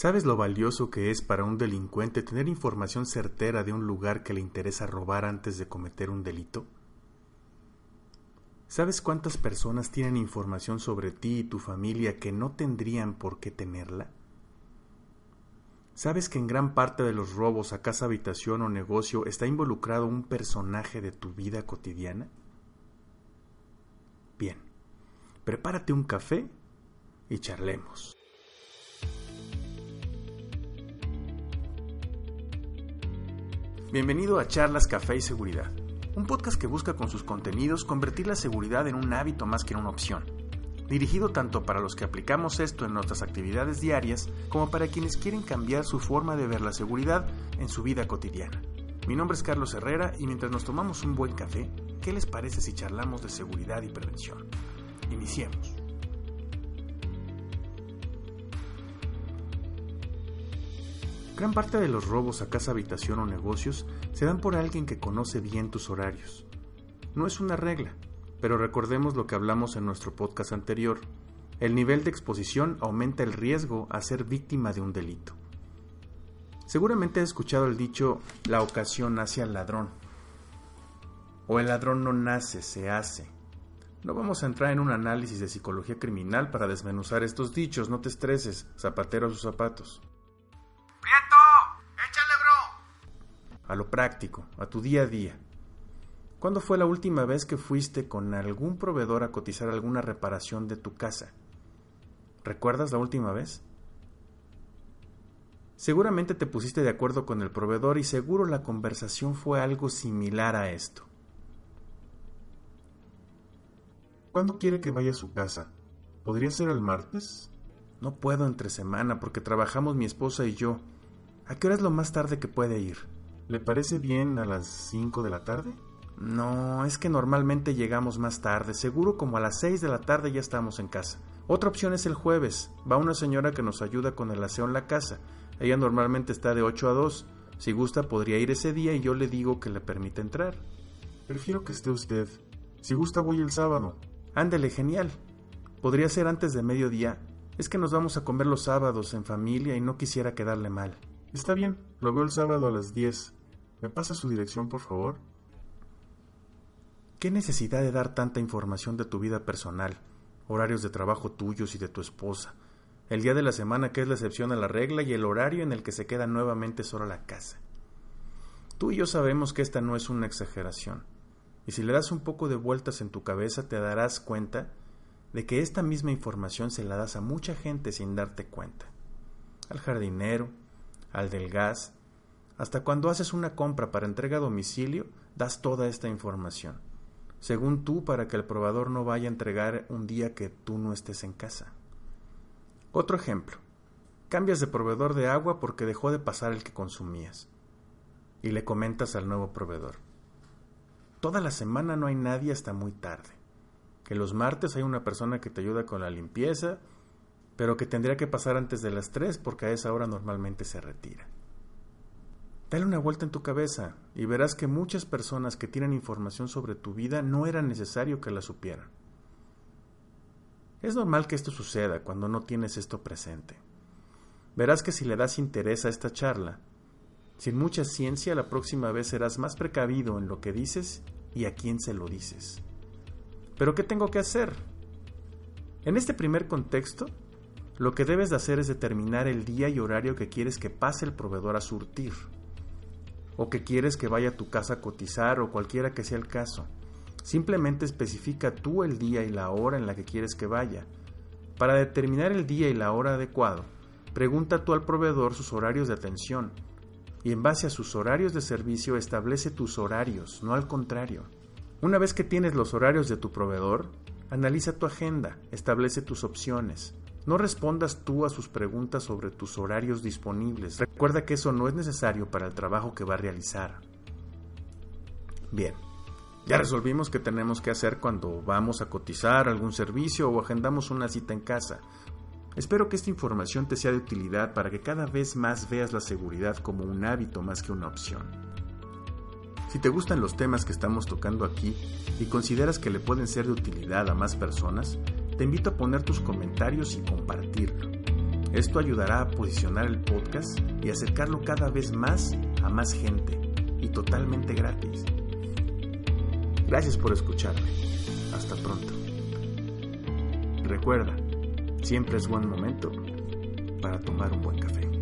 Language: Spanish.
¿Sabes lo valioso que es para un delincuente tener información certera de un lugar que le interesa robar antes de cometer un delito? ¿Sabes cuántas personas tienen información sobre ti y tu familia que no tendrían por qué tenerla? ¿Sabes que en gran parte de los robos a casa, habitación o negocio está involucrado un personaje de tu vida cotidiana? Bien, prepárate un café y charlemos. Bienvenido a Charlas Café y Seguridad, un podcast que busca con sus contenidos convertir la seguridad en un hábito más que en una opción, dirigido tanto para los que aplicamos esto en nuestras actividades diarias como para quienes quieren cambiar su forma de ver la seguridad en su vida cotidiana. Mi nombre es Carlos Herrera y mientras nos tomamos un buen café, ¿qué les parece si charlamos de seguridad y prevención? Iniciemos. Gran parte de los robos a casa, habitación o negocios se dan por alguien que conoce bien tus horarios. No es una regla, pero recordemos lo que hablamos en nuestro podcast anterior. El nivel de exposición aumenta el riesgo a ser víctima de un delito. Seguramente has escuchado el dicho la ocasión nace al ladrón. O el ladrón no nace, se hace. No vamos a entrar en un análisis de psicología criminal para desmenuzar estos dichos, no te estreses, zapatero sus zapatos. A lo práctico, a tu día a día. ¿Cuándo fue la última vez que fuiste con algún proveedor a cotizar alguna reparación de tu casa? ¿Recuerdas la última vez? Seguramente te pusiste de acuerdo con el proveedor y seguro la conversación fue algo similar a esto. ¿Cuándo quiere que vaya a su casa? ¿Podría ser el martes? No puedo entre semana porque trabajamos mi esposa y yo. ¿A qué hora es lo más tarde que puede ir? ¿Le parece bien a las 5 de la tarde? No, es que normalmente llegamos más tarde, seguro como a las 6 de la tarde ya estamos en casa. Otra opción es el jueves. Va una señora que nos ayuda con el aseo en la casa. Ella normalmente está de 8 a 2. Si gusta podría ir ese día y yo le digo que le permite entrar. Prefiero que esté usted. Si gusta voy el sábado. Ándele, genial. Podría ser antes de mediodía. Es que nos vamos a comer los sábados en familia y no quisiera quedarle mal. Está bien, lo veo el sábado a las 10. ¿Me pasa su dirección, por favor? ¿Qué necesidad de dar tanta información de tu vida personal, horarios de trabajo tuyos y de tu esposa, el día de la semana que es la excepción a la regla y el horario en el que se queda nuevamente sola la casa? Tú y yo sabemos que esta no es una exageración, y si le das un poco de vueltas en tu cabeza te darás cuenta de que esta misma información se la das a mucha gente sin darte cuenta. Al jardinero, al del gas, hasta cuando haces una compra para entrega a domicilio, das toda esta información, según tú para que el probador no vaya a entregar un día que tú no estés en casa. Otro ejemplo. Cambias de proveedor de agua porque dejó de pasar el que consumías. Y le comentas al nuevo proveedor. Toda la semana no hay nadie hasta muy tarde. Que los martes hay una persona que te ayuda con la limpieza, pero que tendría que pasar antes de las tres porque a esa hora normalmente se retira. Dale una vuelta en tu cabeza y verás que muchas personas que tienen información sobre tu vida no era necesario que la supieran. Es normal que esto suceda cuando no tienes esto presente. Verás que si le das interés a esta charla, sin mucha ciencia la próxima vez serás más precavido en lo que dices y a quién se lo dices. Pero ¿qué tengo que hacer? En este primer contexto, lo que debes de hacer es determinar el día y horario que quieres que pase el proveedor a surtir o que quieres que vaya a tu casa a cotizar o cualquiera que sea el caso. Simplemente especifica tú el día y la hora en la que quieres que vaya. Para determinar el día y la hora adecuado, pregunta tú al proveedor sus horarios de atención y en base a sus horarios de servicio establece tus horarios, no al contrario. Una vez que tienes los horarios de tu proveedor, analiza tu agenda, establece tus opciones, no respondas tú a sus preguntas sobre tus horarios disponibles. Recuerda que eso no es necesario para el trabajo que va a realizar. Bien, ya resolvimos qué tenemos que hacer cuando vamos a cotizar algún servicio o agendamos una cita en casa. Espero que esta información te sea de utilidad para que cada vez más veas la seguridad como un hábito más que una opción. Si te gustan los temas que estamos tocando aquí y consideras que le pueden ser de utilidad a más personas, te invito a poner tus comentarios y compartirlo. Esto ayudará a posicionar el podcast y acercarlo cada vez más a más gente y totalmente gratis. Gracias por escucharme. Hasta pronto. Recuerda, siempre es buen momento para tomar un buen café.